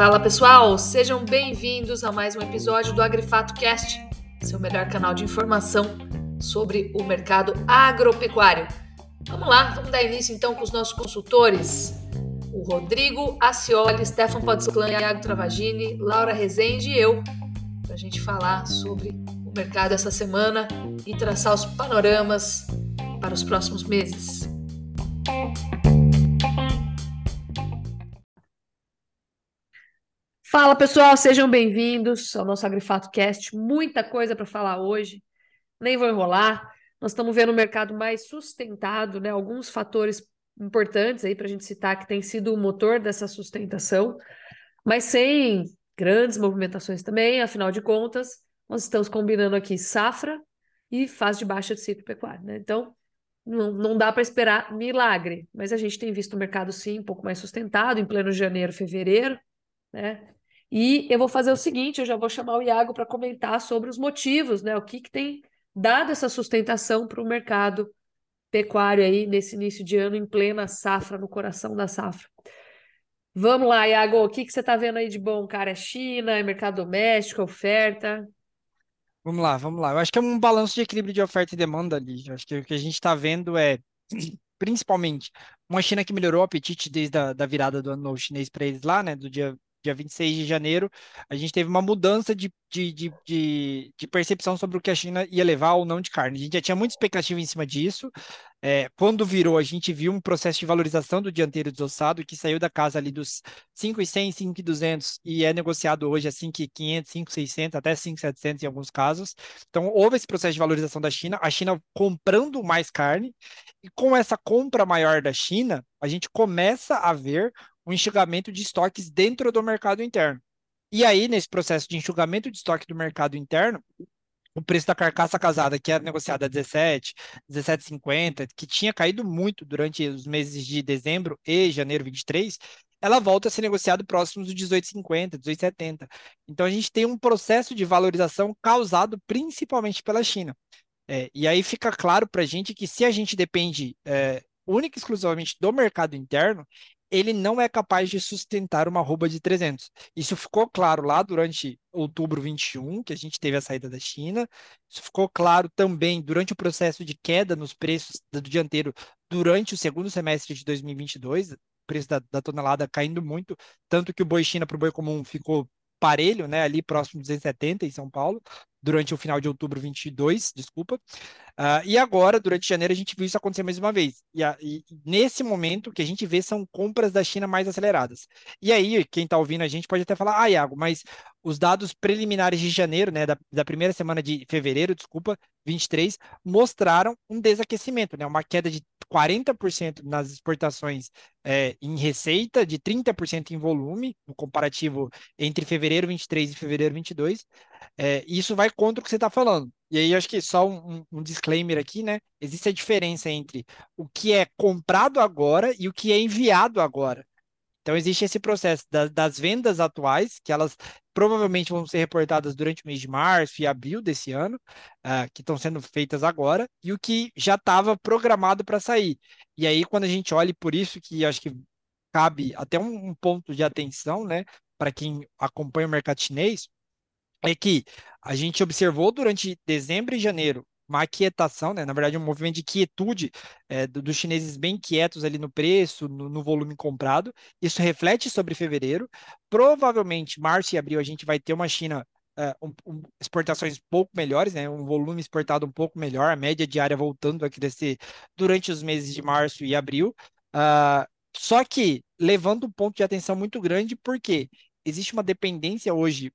Fala pessoal, sejam bem-vindos a mais um episódio do Agrifato Cast, seu melhor canal de informação sobre o mercado agropecuário. Vamos lá, vamos dar início então com os nossos consultores. O Rodrigo Acioli, Stefan Podsclan, Iago Travagini, Laura Rezende e eu, para a gente falar sobre o mercado essa semana e traçar os panoramas para os próximos meses. Fala pessoal, sejam bem-vindos ao nosso Agrifato Cast. Muita coisa para falar hoje, nem vou enrolar. Nós estamos vendo um mercado mais sustentado, né? Alguns fatores importantes aí para a gente citar que tem sido o motor dessa sustentação, mas sem grandes movimentações também. Afinal de contas, nós estamos combinando aqui safra e fase de baixa de ciclo pecuário, né? Então, não, não dá para esperar milagre, mas a gente tem visto o mercado sim um pouco mais sustentado em pleno janeiro, fevereiro, né? E eu vou fazer o seguinte: eu já vou chamar o Iago para comentar sobre os motivos, né? O que, que tem dado essa sustentação para o mercado pecuário aí nesse início de ano, em plena safra, no coração da safra. Vamos lá, Iago, o que, que você está vendo aí de bom, cara? É China, é mercado doméstico, oferta? Vamos lá, vamos lá. Eu acho que é um balanço de equilíbrio de oferta e demanda ali. Eu acho que o que a gente está vendo é, principalmente, uma China que melhorou o apetite desde a da virada do ano novo chinês para eles lá, né? Do dia dia 26 de janeiro, a gente teve uma mudança de, de, de, de, de percepção sobre o que a China ia levar ou não de carne. A gente já tinha muita expectativa em cima disso. É, quando virou, a gente viu um processo de valorização do dianteiro desossado, que saiu da casa ali dos 5,100, 5,200 e é negociado hoje a 5,500, 5,600, até 5,700 em alguns casos. Então, houve esse processo de valorização da China, a China comprando mais carne, e com essa compra maior da China, a gente começa a ver um enxugamento de estoques dentro do mercado interno. E aí, nesse processo de enxugamento de estoque do mercado interno, o preço da carcaça casada, que era negociada a 17, 17,50, que tinha caído muito durante os meses de dezembro e janeiro 23, ela volta a ser negociada próximos dos 18,50, 18,70. Então a gente tem um processo de valorização causado principalmente pela China. É, e aí fica claro para a gente que se a gente depende é, única e exclusivamente do mercado interno, ele não é capaz de sustentar uma arroba de 300. Isso ficou claro lá durante outubro 21, que a gente teve a saída da China. Isso ficou claro também durante o processo de queda nos preços do dianteiro durante o segundo semestre de 2022, o preço da, da tonelada caindo muito, tanto que o boi China para o boi comum ficou parelho, né, ali próximo de 270 em São Paulo, durante o final de outubro 22, desculpa. Uh, e agora, durante janeiro, a gente viu isso acontecer mais uma vez. E, a, e, nesse momento, o que a gente vê são compras da China mais aceleradas. E aí, quem está ouvindo a gente pode até falar, ah, Iago, mas os dados preliminares de janeiro, né, da, da primeira semana de fevereiro, desculpa, 23, mostraram um desaquecimento, né, uma queda de 40% nas exportações é, em receita, de 30% em volume, no comparativo entre fevereiro 23 e fevereiro 22. É, isso vai contra o que você está falando. E aí, acho que só um, um, disclaimer aqui, né? Existe a diferença entre o que é comprado agora e o que é enviado agora. Então, existe esse processo da, das vendas atuais, que elas provavelmente vão ser reportadas durante o mês de março e abril desse ano, uh, que estão sendo feitas agora, e o que já estava programado para sair. E aí, quando a gente olha, por isso que acho que cabe até um, um ponto de atenção, né, para quem acompanha o mercado chinês, é que a gente observou durante dezembro e janeiro uma aquietação, né? na verdade, um movimento de quietude é, dos chineses bem quietos ali no preço, no, no, volume comprado. Isso reflete sobre fevereiro. Provavelmente, março e abril, a gente vai ter uma China. É, um, um, exportações pouco melhores, né? um volume exportado um pouco melhor, a média diária voltando a crescer durante os meses de março e abril. Uh, só que levando um ponto de atenção muito grande, porque existe uma dependência hoje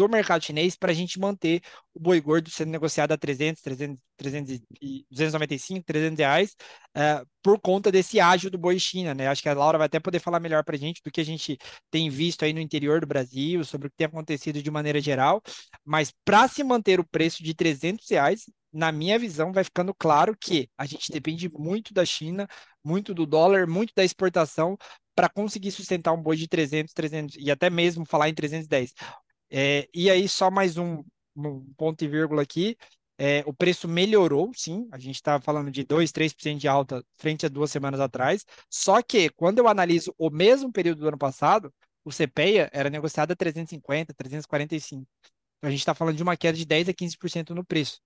do mercado chinês para a gente manter o boi gordo sendo negociado a 300, 300, 300 e 295, 300 reais uh, por conta desse ágio do boi China, né? Acho que a Laura vai até poder falar melhor para a gente do que a gente tem visto aí no interior do Brasil, sobre o que tem acontecido de maneira geral, mas para se manter o preço de 300 reais, na minha visão, vai ficando claro que a gente depende muito da China, muito do dólar, muito da exportação para conseguir sustentar um boi de 300, 300 e até mesmo falar em 310. É, e aí, só mais um, um, ponto e vírgula aqui. é, o preço melhorou, sim, a gente está falando de 2, 3% de alta frente a duas semanas atrás, só que quando eu analiso o mesmo período do ano passado, o CPEA era negociado a 350, 345. Então, a gente está falando de uma queda de 10 a 15% no preço.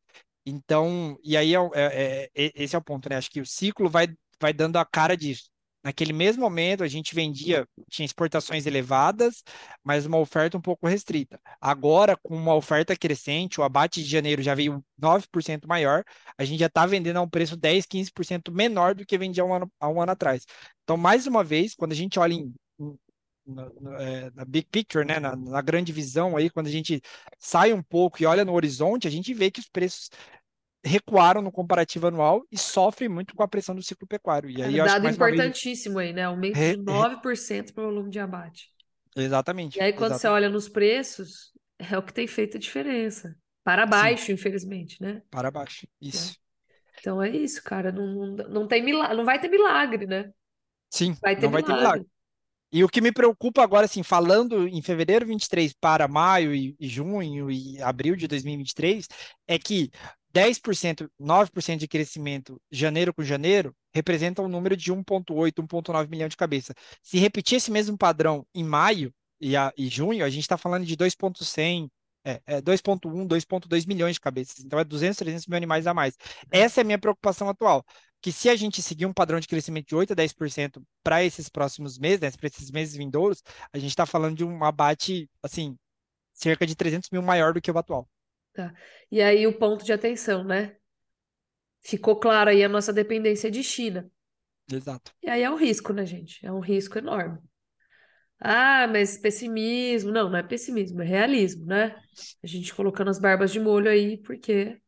Então, e aí é, é, é, esse é o ponto, né? Acho que o ciclo vai, vai dando a cara disso. Naquele mesmo momento, a gente vendia, tinha exportações elevadas, mas uma oferta um pouco restrita. Agora, com uma oferta crescente, o abate de janeiro já veio 9% maior, a gente já está vendendo a um preço 10, 15% menor do que vendia um ano, há um ano atrás. Então, mais uma vez, quando a gente olha em, na, na, é, na, big picture, né, na, na, grande visão aí, quando a gente sai um pouco e olha no horizonte, a gente vê que os preços recuaram no comparativo anual e sofrem muito com a pressão do ciclo pecuário. E aí, é, dado importantíssimo vez... aí, né? Aumento de 9% para o volume de abate. Exatamente. E aí, quando exatamente. você olha nos preços, é o que tem feito a diferença. Para baixo, Sim. infelizmente, né? Para baixo, isso. É. Então é isso, cara. Não, não, não, tem milagre, não vai ter milagre, né? Sim, vai ter não milagre. vai ter milagre. E o que me preocupa agora, assim, falando em fevereiro 23 para maio e, e junho e abril de 2023, é que 10%, 9% de crescimento janeiro com janeiro representa um número de 1,8, 1,9 milhão de cabeça. Se repetir esse mesmo padrão em maio e, a, e junho, a gente está falando de 2,100, é, é 2,1, 2,2 milhões de cabeças. Então é 200, 300 mil animais a mais. Essa é a minha preocupação atual que se a gente seguir um padrão de crescimento de 8 a 10% para esses próximos meses, né, para esses meses vindouros, a gente está falando de um abate, assim, cerca de 300 mil maior do que o atual. Tá. E aí o ponto de atenção, né? Ficou claro aí a nossa dependência de China. Exato. E aí é um risco, né, gente? É um risco enorme. Ah, mas pessimismo. Não, não é pessimismo, é realismo, né? A gente colocando as barbas de molho aí, porque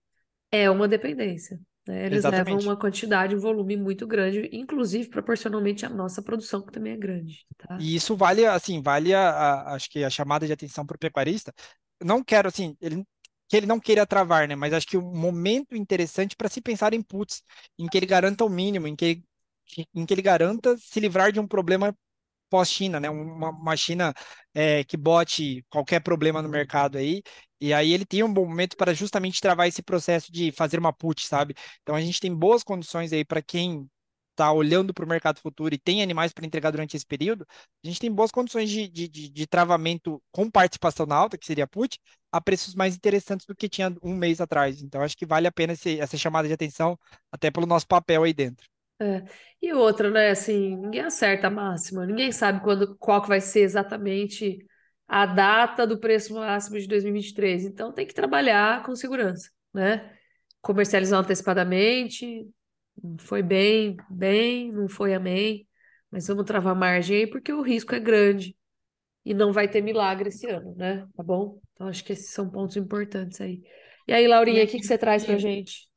é uma dependência. Né? Eles Exatamente. levam uma quantidade, um volume muito grande, inclusive proporcionalmente à nossa produção, que também é grande. Tá? E isso vale, assim, vale a, a, acho que a chamada de atenção para o pecuarista. Não quero, assim, ele, que ele não queira travar, né? Mas acho que um momento interessante para se pensar em puts, em que ele garanta o mínimo, em que, em que ele garanta se livrar de um problema pós-China, né? Uma, uma China é, que bote qualquer problema no mercado aí, e aí ele tem um bom momento para justamente travar esse processo de fazer uma put, sabe? Então a gente tem boas condições aí para quem está olhando para o mercado futuro e tem animais para entregar durante esse período, a gente tem boas condições de, de, de, de travamento com participação na alta, que seria put, a preços mais interessantes do que tinha um mês atrás. Então acho que vale a pena esse, essa chamada de atenção, até pelo nosso papel aí dentro. É. E outra, né? Assim, ninguém acerta a máxima, ninguém sabe quando, qual que vai ser exatamente a data do preço máximo de 2023. Então tem que trabalhar com segurança, né? Comercializar antecipadamente, foi bem, bem, não foi amém, mas vamos travar margem aí porque o risco é grande e não vai ter milagre esse ano, né? Tá bom? Então acho que esses são pontos importantes aí. E aí, Laurinha, o que, que você traz pra gente?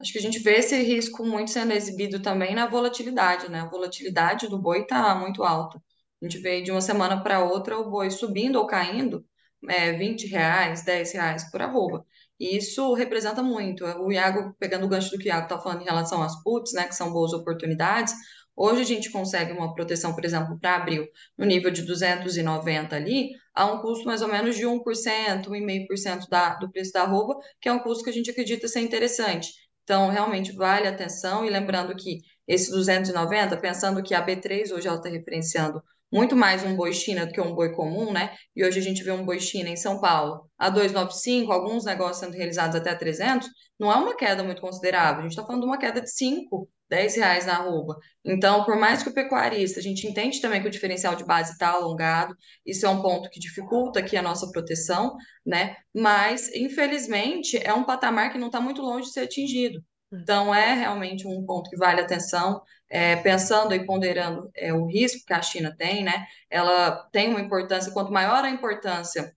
Acho que a gente vê esse risco muito sendo exibido também na volatilidade, né? A volatilidade do boi está muito alta. A gente vê de uma semana para outra o boi subindo ou caindo é, 20 reais, 10 reais por arroba. E isso representa muito. O Iago, pegando o gancho do que o Iago está falando em relação às puts, né, que são boas oportunidades, hoje a gente consegue uma proteção, por exemplo, para abril, no nível de 290 ali, a um custo mais ou menos de 1%, 1,5% da, do preço da arroba, que é um custo que a gente acredita ser interessante. Então, realmente vale a atenção. E lembrando que esse 290, pensando que a B3 hoje ela está referenciando muito mais um boi China do que um boi comum, né? E hoje a gente vê um boi China em São Paulo a 295, alguns negócios sendo realizados até 300, não é uma queda muito considerável. A gente está falando de uma queda de 5, 10 reais na arroba. Então, por mais que o pecuarista, a gente entende também que o diferencial de base está alongado, isso é um ponto que dificulta aqui a nossa proteção, né? Mas, infelizmente, é um patamar que não está muito longe de ser atingido. Hum. Então, é realmente um ponto que vale atenção, é, pensando e ponderando é, o risco que a China tem, né? Ela tem uma importância, quanto maior a importância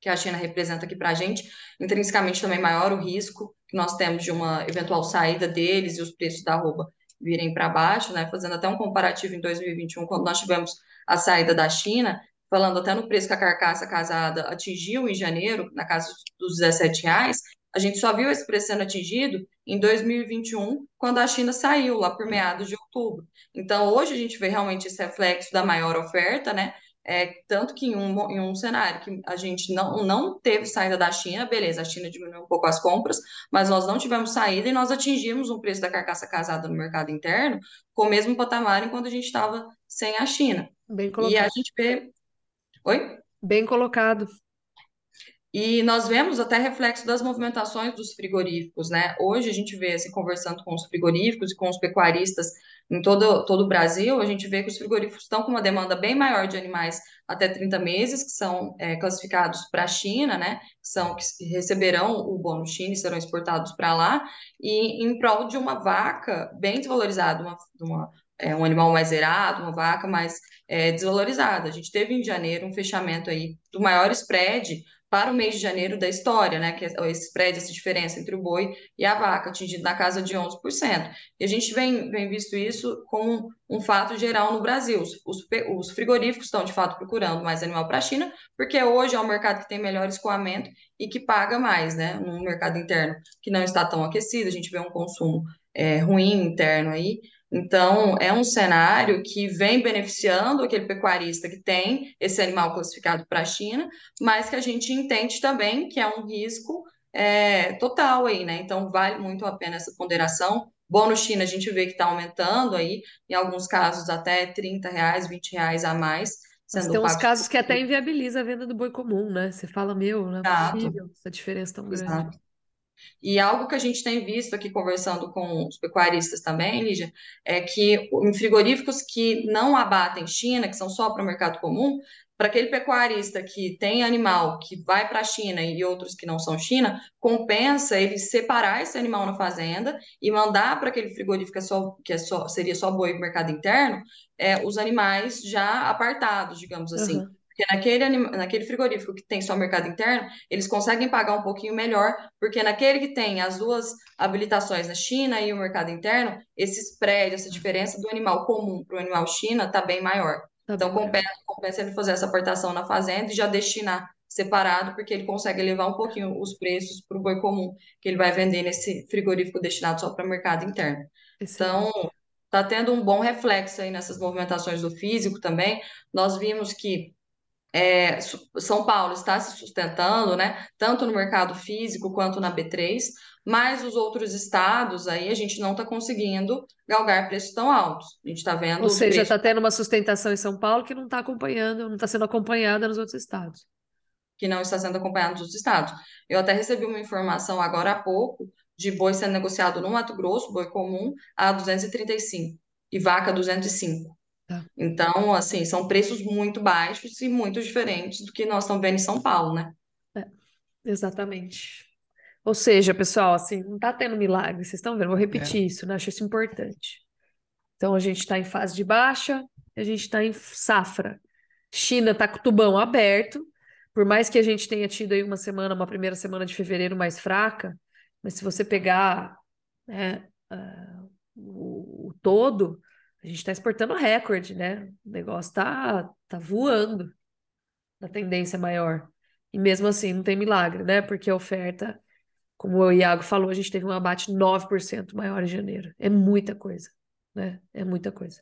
que a China representa aqui para a gente, intrinsecamente também maior o risco que nós temos de uma eventual saída deles e os preços da arroba virem para baixo, né? Fazendo até um comparativo em 2021, quando nós tivemos a saída da China, falando até no preço que a carcaça casada atingiu em janeiro, na casa dos 17 reais, a gente só viu esse preço sendo atingido em 2021, quando a China saiu lá por meados de outubro. Então, hoje a gente vê realmente esse reflexo da maior oferta, né? É, tanto que em um, em um cenário que a gente não, não teve saída da China, beleza, a China diminuiu um pouco as compras, mas nós não tivemos saída e nós atingimos um preço da carcaça casada no mercado interno com o mesmo patamar enquanto a gente estava sem a China. Bem E colocado. a gente vê. Oi? Bem colocado. E nós vemos até reflexo das movimentações dos frigoríficos, né? Hoje a gente vê, assim, conversando com os frigoríficos e com os pecuaristas em todo, todo o Brasil, a gente vê que os frigoríficos estão com uma demanda bem maior de animais até 30 meses, que são é, classificados para a China, né? Que são que receberão o bônus China e serão exportados para lá, e em prol de uma vaca bem desvalorizada, uma, uma é, um animal mais zerado, uma vaca mais é, desvalorizada. A gente teve em janeiro um fechamento aí do maior spread para o mês de janeiro da história, né, que é esse spread, essa diferença entre o boi e a vaca, atingido na casa de 11%. E a gente vem, vem visto isso como um, fato geral no Brasil. Os, os, frigoríficos estão, de fato, procurando mais animal para a China, porque hoje é um mercado que tem melhor escoamento e que paga mais, né, no mercado interno, que não está tão aquecido, a gente vê um consumo é, ruim interno aí, então, é um cenário que vem beneficiando aquele pecuarista que tem esse animal classificado para a China, mas que a gente entende também que é um risco é, total aí, né? Então, vale muito a pena essa ponderação. Bônus China, a gente vê que está aumentando aí, em alguns casos até 30 reais, 20 reais a mais. Mas tem uns casos que até inviabiliza a venda do boi comum, né? Você fala, meu, não é Exato. possível essa diferença tão grande. Exato. E algo que a gente tem visto aqui conversando com os pecuaristas também, Lígia, é que em frigoríficos que não abatem China, que são só para o mercado comum, para aquele pecuarista que tem animal que vai para a China e outros que não são China, compensa ele separar esse animal na fazenda e mandar para aquele frigorífico que, é só, que é só, seria só boi mercado interno, é, os animais já apartados, digamos assim. Uhum. Porque naquele, naquele frigorífico que tem só mercado interno, eles conseguem pagar um pouquinho melhor, porque naquele que tem as duas habilitações na China e o mercado interno, esse spread, essa diferença do animal comum para o animal China está bem maior. Tá então, compensa, compensa ele fazer essa aportação na fazenda e já destinar separado, porque ele consegue elevar um pouquinho os preços para o boi comum, que ele vai vender nesse frigorífico destinado só para o mercado interno. Excelente. Então, está tendo um bom reflexo aí nessas movimentações do físico também. Nós vimos que é, São Paulo está se sustentando, né, tanto no mercado físico quanto na B3, mas os outros estados aí a gente não está conseguindo galgar preços tão altos. A gente está vendo. Ou seja, está tendo uma sustentação em São Paulo que não está acompanhando, não está sendo acompanhada nos outros estados. Que não está sendo acompanhada nos outros estados. Eu até recebi uma informação agora há pouco de boi sendo negociado no Mato Grosso, boi comum, a 235 e vaca 205. Tá. Então, assim, são preços muito baixos e muito diferentes do que nós estamos vendo em São Paulo, né? É, exatamente. Ou seja, pessoal, assim, não está tendo milagre, vocês estão vendo? Vou repetir é. isso, né? Acho isso importante. Então, a gente está em fase de baixa, a gente está em safra. China está com o tubão aberto, por mais que a gente tenha tido aí uma semana, uma primeira semana de fevereiro mais fraca, mas se você pegar né, uh, o, o todo, a gente está exportando recorde, né? O negócio está tá voando na tendência maior. E mesmo assim, não tem milagre, né? Porque a oferta, como o Iago falou, a gente teve um abate 9% maior em janeiro. É muita coisa, né? É muita coisa.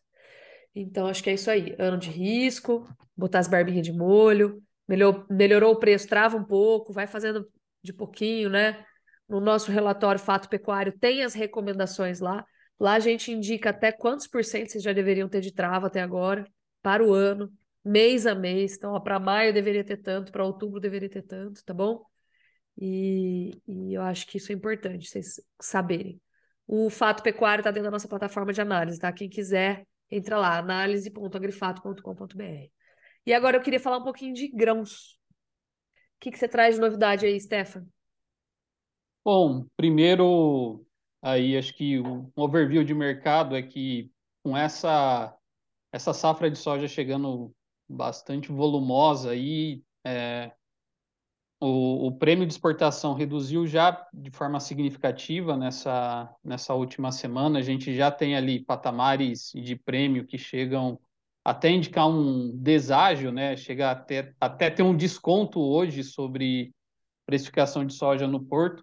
Então, acho que é isso aí. Ano de risco, botar as barbinhas de molho, melhor, melhorou o preço, trava um pouco, vai fazendo de pouquinho, né? No nosso relatório Fato Pecuário tem as recomendações lá. Lá a gente indica até quantos por cento vocês já deveriam ter de trava até agora, para o ano, mês a mês. Então, para maio deveria ter tanto, para outubro deveria ter tanto, tá bom? E, e, eu acho que isso é importante, vocês saberem. O Fato Pecuário está dentro da nossa plataforma de análise, tá? Quem quiser, entra lá, análise.agrifato.com.br. E agora eu queria falar um pouquinho de grãos. O que, que você traz de novidade aí, Stefan? Bom, primeiro aí acho que um overview de mercado é que com essa essa safra de soja chegando bastante volumosa aí é, o, o prêmio de exportação reduziu já de forma significativa nessa, nessa última semana. A gente já tem ali patamares de prêmio que chegam até indicar um deságio, né? Chega até, até ter um desconto hoje sobre precificação de soja no porto.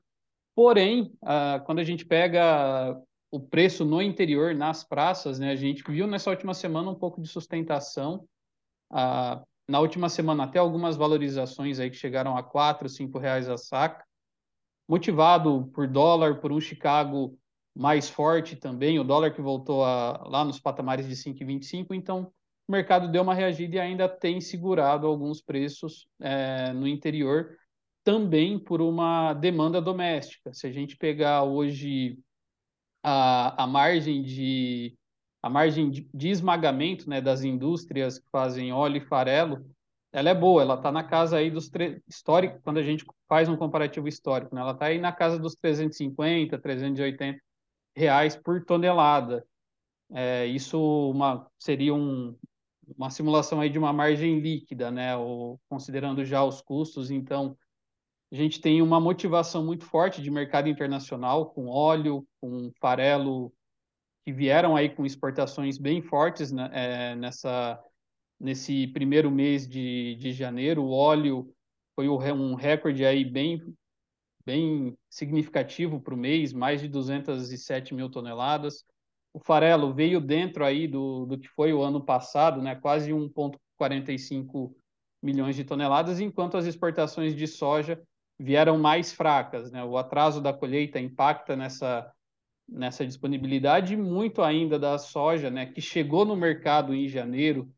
Porém, ah, quando a gente pega o preço no interior, nas praças, né, a gente viu nessa última semana um pouco de sustentação, ah, na última semana até algumas valorizações aí que chegaram a cinco reais a saca, motivado por dólar, por um Chicago mais forte também, o dólar que voltou a, lá nos patamares de 5,25, então o mercado deu uma reagida e ainda tem segurado alguns preços é, no interior, também por uma demanda doméstica. Se a gente pegar hoje a, a margem de a margem de, de esmagamento né, das indústrias que fazem óleo e farelo, ela é boa, ela está na casa aí dos histórico quando a gente faz um comparativo histórico, né, ela está aí na casa dos 350, 380 reais por tonelada. É, isso uma, seria um, uma simulação aí de uma margem líquida, né, ou, considerando já os custos, então a gente tem uma motivação muito forte de mercado internacional com óleo, com farelo que vieram aí com exportações bem fortes né, é, nessa, nesse primeiro mês de, de janeiro. O óleo foi um recorde aí bem, bem significativo para o mês, mais de 207 mil toneladas. O farelo veio dentro aí do, do que foi o ano passado, né, quase 1,45 milhões de toneladas, enquanto as exportações de soja vieram mais fracas. Né? O atraso da colheita impacta nessa, nessa disponibilidade, muito ainda da soja, né, que chegou no mercado em janeiro,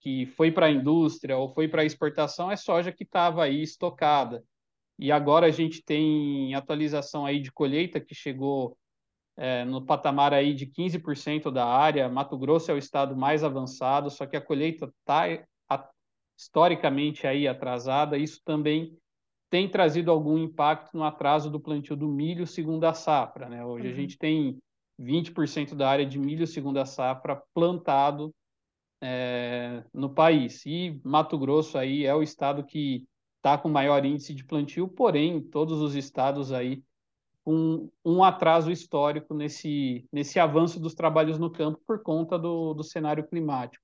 que foi para a indústria ou foi para exportação, é soja que estava aí estocada. E agora a gente tem atualização aí de colheita que chegou é, no patamar aí de 15% da área. Mato Grosso é o estado mais avançado, só que a colheita está historicamente aí atrasada. Isso também tem trazido algum impacto no atraso do plantio do milho segundo a safra. Né? Hoje uhum. a gente tem 20% da área de milho segundo a safra plantado é, no país. E Mato Grosso aí é o estado que está com maior índice de plantio, porém, todos os estados aí com um atraso histórico nesse, nesse avanço dos trabalhos no campo por conta do, do cenário climático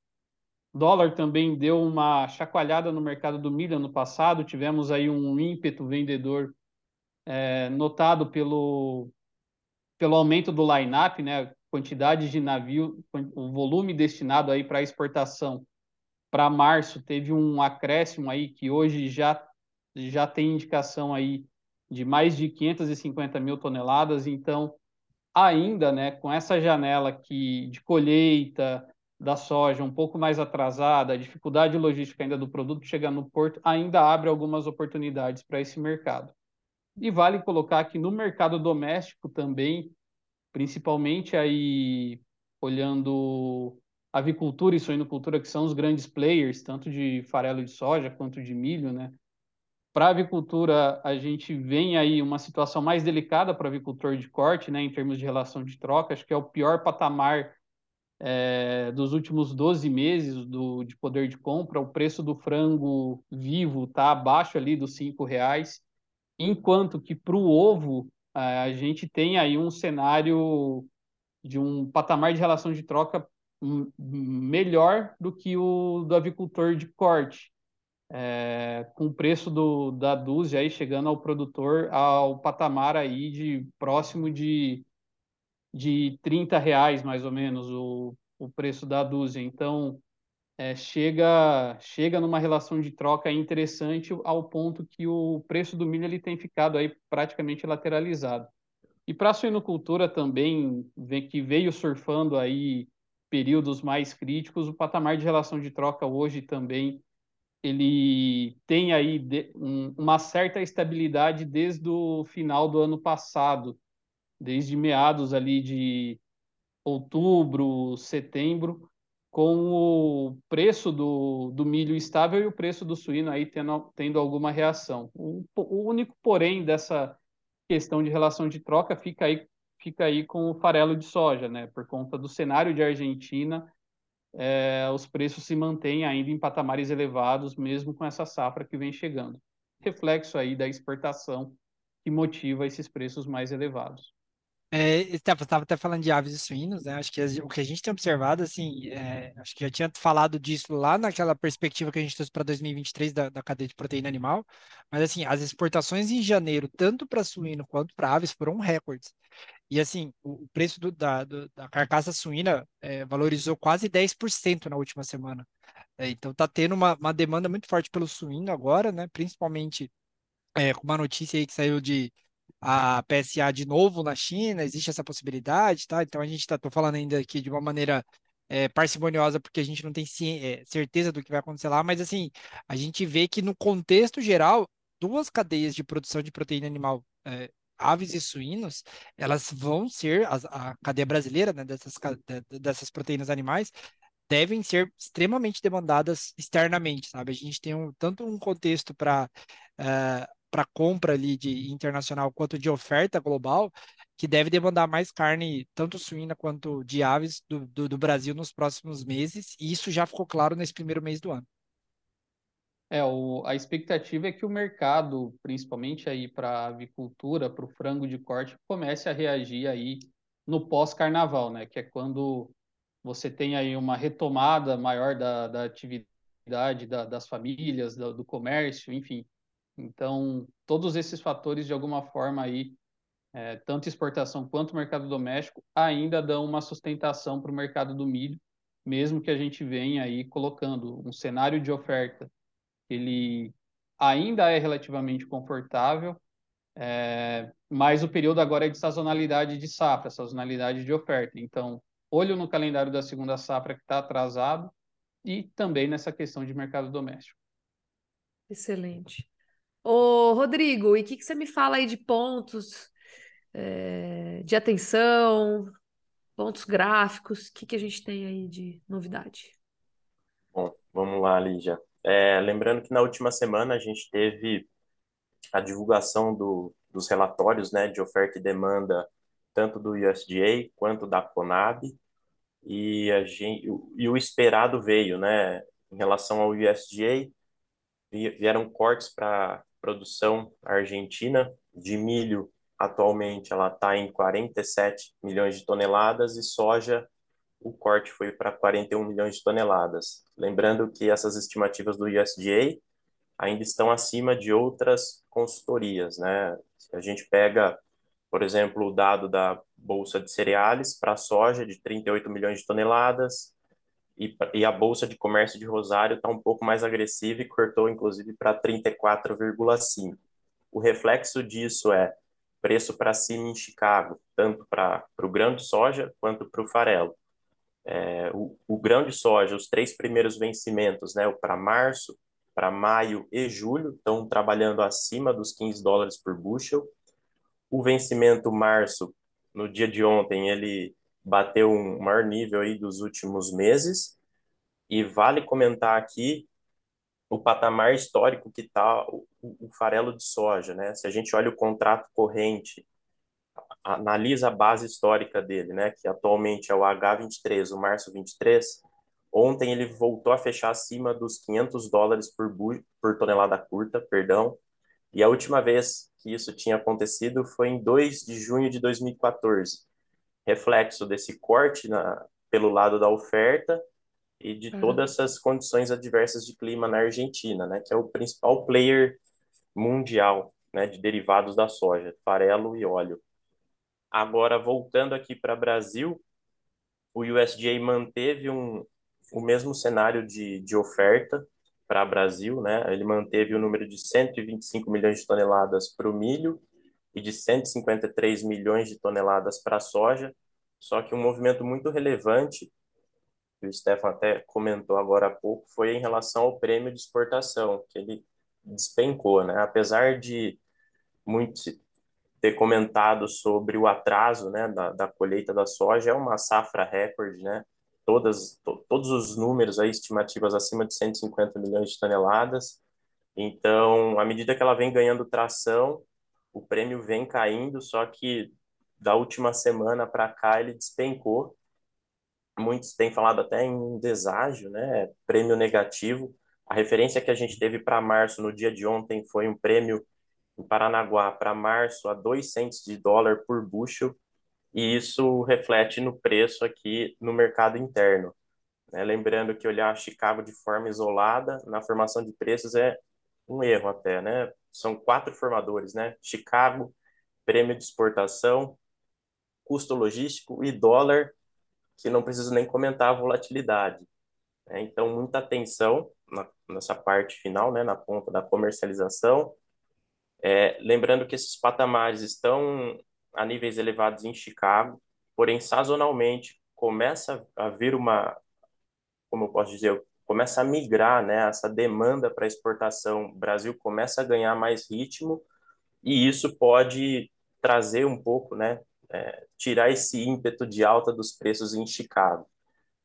dólar também deu uma chacoalhada no mercado do milho ano passado, tivemos aí um ímpeto vendedor é, notado pelo, pelo aumento do line-up, né? quantidade de navio, o volume destinado aí para exportação para março teve um acréscimo aí que hoje já, já tem indicação aí de mais de 550 mil toneladas, então ainda, né, com essa janela que de colheita, da soja um pouco mais atrasada, a dificuldade logística ainda do produto chegar no porto, ainda abre algumas oportunidades para esse mercado. E vale colocar que no mercado doméstico também, principalmente aí olhando avicultura e suinocultura, que são os grandes players, tanto de farelo de soja quanto de milho, né? Para a avicultura, a gente vem aí uma situação mais delicada para o avicultor de corte, né, em termos de relação de troca, acho que é o pior patamar é, dos últimos 12 meses do, de poder de compra, o preço do frango vivo está abaixo ali dos R$ reais, enquanto que para o ovo a gente tem aí um cenário de um patamar de relação de troca melhor do que o do avicultor de corte, é, com o preço do, da dúzia aí chegando ao produtor ao patamar aí de próximo de de 30 reais, mais ou menos, o, o preço da dúzia. Então, é, chega, chega numa relação de troca interessante ao ponto que o preço do milho ele tem ficado aí praticamente lateralizado. E para a suinocultura também, que veio surfando aí períodos mais críticos, o patamar de relação de troca hoje também ele tem aí uma certa estabilidade desde o final do ano passado desde meados ali de outubro, setembro, com o preço do, do milho estável e o preço do suíno aí tendo, tendo alguma reação. O, o único porém dessa questão de relação de troca fica aí, fica aí com o farelo de soja, né? Por conta do cenário de Argentina, é, os preços se mantêm ainda em patamares elevados, mesmo com essa safra que vem chegando. Reflexo aí da exportação que motiva esses preços mais elevados. É, estava até falando de aves e suínos, né? Acho que o que a gente tem observado, assim, é, acho que já tinha falado disso lá naquela perspectiva que a gente trouxe para 2023 da, da cadeia de proteína animal, mas assim, as exportações em janeiro, tanto para suíno quanto para aves, foram recordes. E assim, o, o preço do, da, do, da carcaça suína é, valorizou quase 10% na última semana. É, então está tendo uma, uma demanda muito forte pelo suíno agora, né? Principalmente é, com uma notícia aí que saiu de a PSA de novo na China, existe essa possibilidade, tá? Então a gente está, falando ainda aqui de uma maneira é, parcimoniosa, porque a gente não tem é, certeza do que vai acontecer lá, mas assim, a gente vê que no contexto geral, duas cadeias de produção de proteína animal, é, aves e suínos, elas vão ser, a, a cadeia brasileira né, dessas, dessas proteínas animais, devem ser extremamente demandadas externamente, sabe? A gente tem um, tanto um contexto para uh, para compra ali de internacional quanto de oferta global, que deve demandar mais carne, tanto suína quanto de aves, do, do, do Brasil nos próximos meses, e isso já ficou claro nesse primeiro mês do ano. É, o, a expectativa é que o mercado, principalmente aí para avicultura, para o frango de corte, comece a reagir aí no pós-carnaval, né? Que é quando você tem aí uma retomada maior da, da atividade da, das famílias, do comércio, enfim. Então, todos esses fatores, de alguma forma, aí, é, tanto exportação quanto mercado doméstico, ainda dão uma sustentação para o mercado do milho, mesmo que a gente venha aí colocando um cenário de oferta, ele ainda é relativamente confortável, é, mas o período agora é de sazonalidade de safra, sazonalidade de oferta. Então, olho no calendário da segunda safra que está atrasado e também nessa questão de mercado doméstico. Excelente. Ô, Rodrigo, e o que, que você me fala aí de pontos é, de atenção, pontos gráficos? O que, que a gente tem aí de novidade? Bom, vamos lá, Lígia. É, lembrando que na última semana a gente teve a divulgação do, dos relatórios né, de oferta e demanda, tanto do USDA quanto da Conab, e, a gente, e o esperado veio, né? Em relação ao USDA, vieram cortes para produção argentina de milho, atualmente ela está em 47 milhões de toneladas e soja, o corte foi para 41 milhões de toneladas. Lembrando que essas estimativas do USDA ainda estão acima de outras consultorias, né? Se a gente pega, por exemplo, o dado da Bolsa de Cereais para soja de 38 milhões de toneladas, e, e a Bolsa de Comércio de Rosário está um pouco mais agressiva e cortou, inclusive, para 34,5. O reflexo disso é preço para cima em Chicago, tanto para o grão de soja quanto para o farelo. É, o, o grão de soja, os três primeiros vencimentos, né, para março, para maio e julho, estão trabalhando acima dos 15 dólares por bushel. O vencimento março, no dia de ontem, ele bateu um maior nível aí dos últimos meses. E vale comentar aqui o patamar histórico que está o, o, farelo de soja, né? Se a gente olha o contrato corrente, analisa a base histórica dele, né? Que atualmente é o H23, o março 23. Ontem ele voltou a fechar acima dos 500 dólares por, por tonelada curta, perdão. E a última vez que isso tinha acontecido foi em 2 de junho de 2014 reflexo desse corte na, pelo lado da oferta e de uhum. todas essas condições adversas de clima na Argentina, né, que é o principal player mundial né, de derivados da soja, farelo e óleo. Agora, voltando aqui para o Brasil, o USDA manteve um, o mesmo cenário de, de oferta para o Brasil, né? Ele manteve o número de 125 milhões de toneladas para o milho e de 153 milhões de toneladas para a soja, só que um movimento muito relevante, que o Stefan até comentou agora há pouco, foi em relação ao prêmio de exportação, que ele despencou, né? Apesar de muito ter comentado sobre o atraso, né, da, da colheita da soja, é uma safra recorde, né? Todas, to, todos os números aí, estimativas acima de 150 milhões de toneladas. Então, à medida que ela vem ganhando tração, o prêmio vem caindo, só que da última semana para cá ele despencou. Muitos têm falado até em deságio, né? Prêmio negativo. A referência que a gente teve para março no dia de ontem foi um prêmio em Paranaguá para março a 2 centes de dólar por bushel, e isso reflete no preço aqui no mercado interno. Né? Lembrando que olhar Chicago de forma isolada na formação de preços é um erro até, né? São quatro formadores, né? Chicago, prêmio de exportação, custo logístico e dólar, que não preciso nem comentar a volatilidade. Né? Então, muita atenção na, nessa parte final, né, na ponta da comercialização. É, lembrando que esses patamares estão a níveis elevados em Chicago, porém, sazonalmente, começa a vir uma, como eu posso dizer, começa a migrar, né, essa demanda para exportação, o Brasil começa a ganhar mais ritmo, e isso pode trazer um pouco, né, é, tirar esse ímpeto de alta dos preços em Chicago.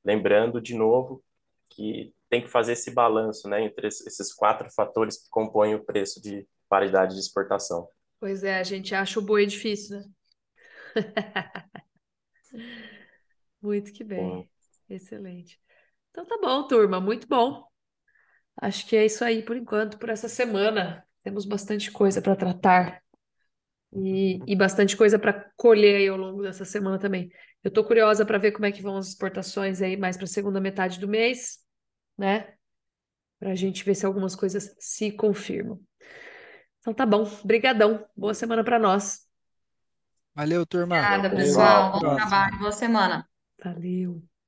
Lembrando, de novo, que tem que fazer esse balanço né, entre esses quatro fatores que compõem o preço de paridade de exportação. Pois é, a gente acha o boi difícil, né? muito que bem. Excelente. Então tá bom, turma, muito bom. Acho que é isso aí por enquanto, por essa semana. Temos bastante coisa para tratar e, e bastante coisa para colher aí ao longo dessa semana também. Eu estou curiosa para ver como é que vão as exportações aí mais para a segunda metade do mês, né? Para a gente ver se algumas coisas se confirmam. Então tá bom, brigadão. Boa semana para nós. Valeu, turma. Obrigada, pessoal. Bom trabalho, boa semana. Valeu.